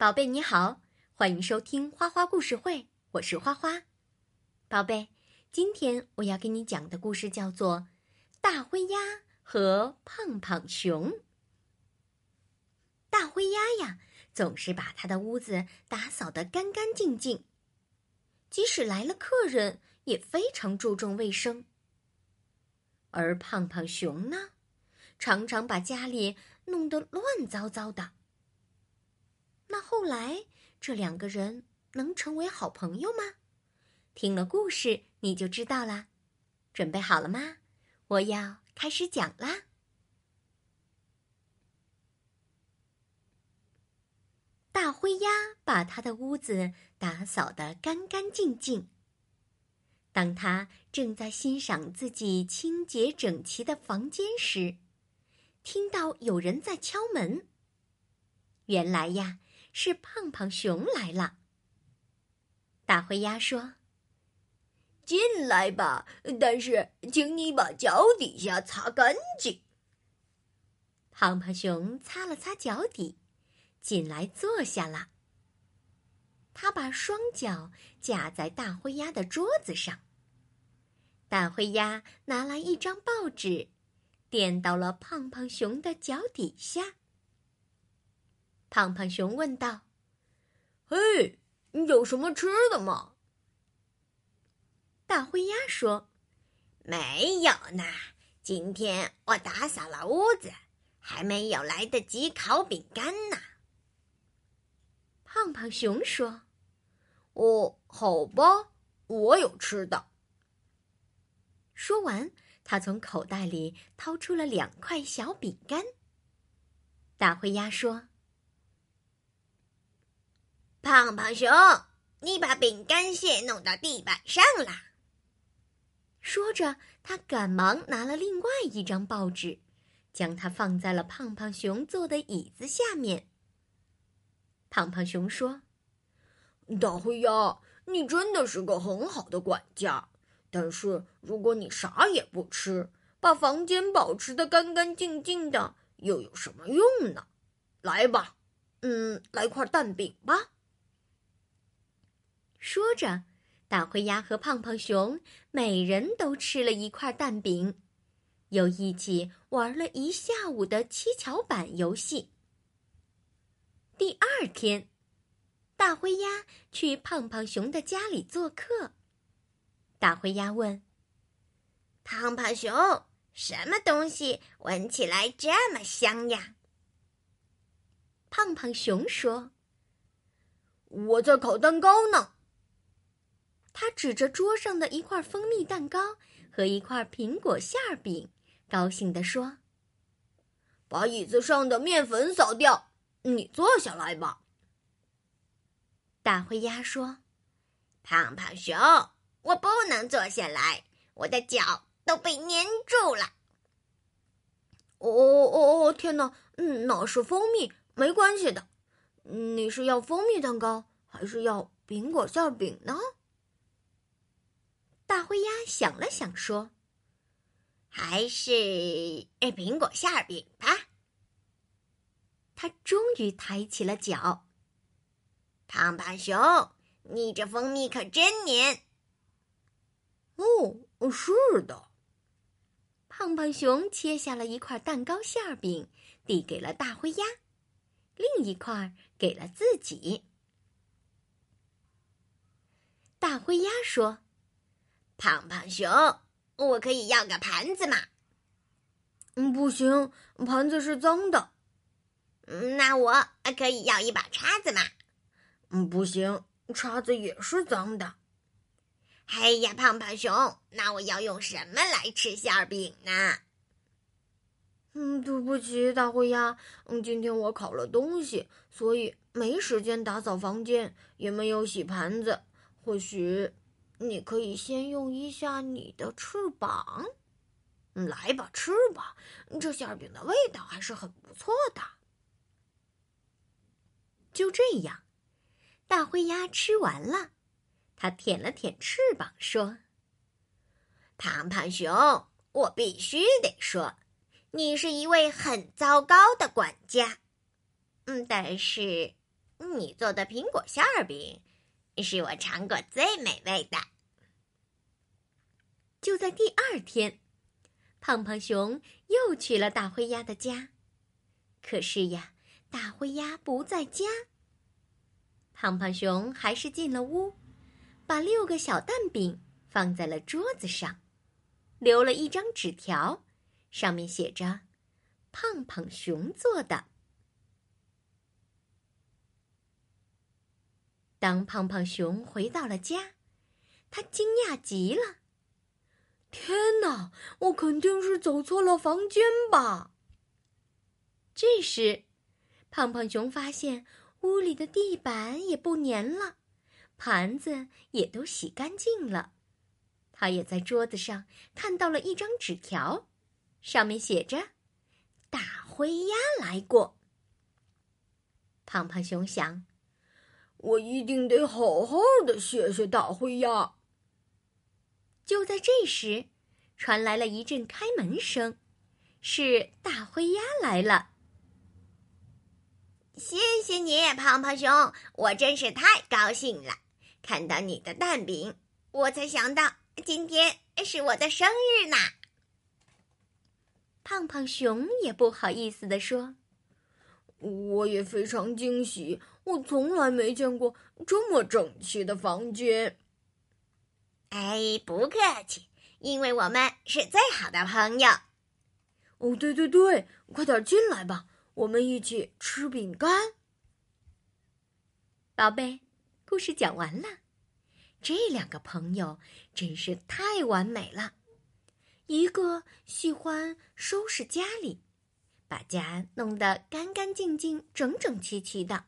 宝贝你好，欢迎收听花花故事会，我是花花。宝贝，今天我要给你讲的故事叫做《大灰鸭和胖胖熊》。大灰鸭呀，总是把他的屋子打扫得干干净净，即使来了客人，也非常注重卫生。而胖胖熊呢，常常把家里弄得乱糟糟的。那后来，这两个人能成为好朋友吗？听了故事你就知道啦。准备好了吗？我要开始讲啦。大灰鸭把他的屋子打扫得干干净净。当他正在欣赏自己清洁整齐的房间时，听到有人在敲门。原来呀。是胖胖熊来了。大灰鸭说：“进来吧，但是请你把脚底下擦干净。”胖胖熊擦了擦脚底，进来坐下了。他把双脚架在大灰鸭的桌子上。大灰鸭拿来一张报纸，垫到了胖胖熊的脚底下。胖胖熊问道：“嘿，你有什么吃的吗？”大灰鸭说：“没有呢，今天我打扫了屋子，还没有来得及烤饼干呢。”胖胖熊说：“哦，好吧，我有吃的。”说完，他从口袋里掏出了两块小饼干。大灰鸭说。胖胖熊，你把饼干屑弄到地板上了。说着，他赶忙拿了另外一张报纸，将它放在了胖胖熊坐的椅子下面。胖胖熊说：“大灰鸭，你真的是个很好的管家。但是，如果你啥也不吃，把房间保持的干干净净的，又有什么用呢？来吧，嗯，来块蛋饼吧。”说着，大灰鸭和胖胖熊每人都吃了一块蛋饼，又一起玩了一下午的七巧板游戏。第二天，大灰鸭去胖胖熊的家里做客。大灰鸭问：“胖胖熊，什么东西闻起来这么香呀？”胖胖熊说：“我在烤蛋糕呢。”他指着桌上的一块蜂蜜蛋糕和一块苹果馅饼，高兴地说：“把椅子上的面粉扫掉，你坐下来吧。”大灰鸭说：“胖胖熊，我不能坐下来，我的脚都被粘住了。”“哦哦哦！天哪，嗯，那是蜂蜜，没关系的。你是要蜂蜜蛋糕，还是要苹果馅饼呢？”灰鸭想了想，说：“还是苹果馅饼吧。”他终于抬起了脚。胖胖熊，你这蜂蜜可真黏。哦，是的。胖胖熊切下了一块蛋糕馅饼，递给了大灰鸭，另一块给了自己。大灰鸭说。胖胖熊，我可以要个盘子吗？嗯，不行，盘子是脏的。嗯，那我可以要一把叉子吗？嗯，不行，叉子也是脏的。哎呀，胖胖熊，那我要用什么来吃馅饼呢？嗯，对不起，大灰鸭。嗯，今天我烤了东西，所以没时间打扫房间，也没有洗盘子。或许。你可以先用一下你的翅膀，来吧，吃吧，这馅饼的味道还是很不错的。就这样，大灰鸭吃完了，它舔了舔翅膀，说：“胖胖熊，我必须得说，你是一位很糟糕的管家。嗯，但是你做的苹果馅饼是我尝过最美味的。就在第二天，胖胖熊又去了大灰鸭的家，可是呀，大灰鸭不在家。胖胖熊还是进了屋，把六个小蛋饼放在了桌子上，留了一张纸条，上面写着：“胖胖熊做的。”当胖胖熊回到了家，他惊讶极了。天哪！我肯定是走错了房间吧？这时，胖胖熊发现屋里的地板也不粘了，盘子也都洗干净了。他也在桌子上看到了一张纸条，上面写着：“大灰鸭来过。”胖胖熊想。我一定得好好的谢谢大灰鸭。就在这时，传来了一阵开门声，是大灰鸭来了。谢谢你，胖胖熊，我真是太高兴了！看到你的蛋饼，我才想到今天是我的生日呢。胖胖熊也不好意思地说：“我也非常惊喜。”我从来没见过这么整齐的房间。哎，不客气，因为我们是最好的朋友。哦，对对对，快点进来吧，我们一起吃饼干。宝贝，故事讲完了。这两个朋友真是太完美了，一个喜欢收拾家里，把家弄得干干净净、整整齐齐的。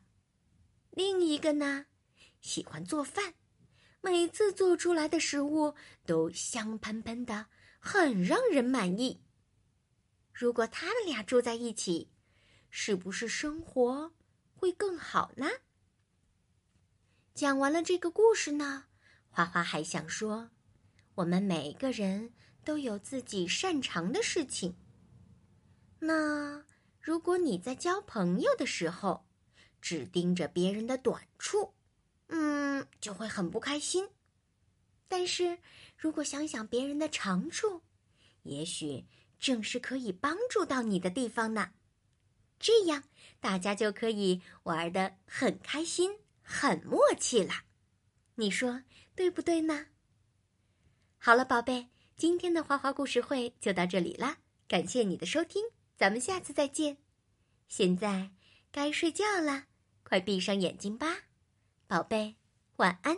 另一个呢，喜欢做饭，每次做出来的食物都香喷喷的，很让人满意。如果他们俩住在一起，是不是生活会更好呢？讲完了这个故事呢，花花还想说，我们每个人都有自己擅长的事情。那如果你在交朋友的时候，只盯着别人的短处，嗯，就会很不开心。但是，如果想想别人的长处，也许正是可以帮助到你的地方呢。这样，大家就可以玩的很开心、很默契了。你说对不对呢？好了，宝贝，今天的花花故事会就到这里啦。感谢你的收听，咱们下次再见。现在该睡觉了。快闭上眼睛吧，宝贝，晚安。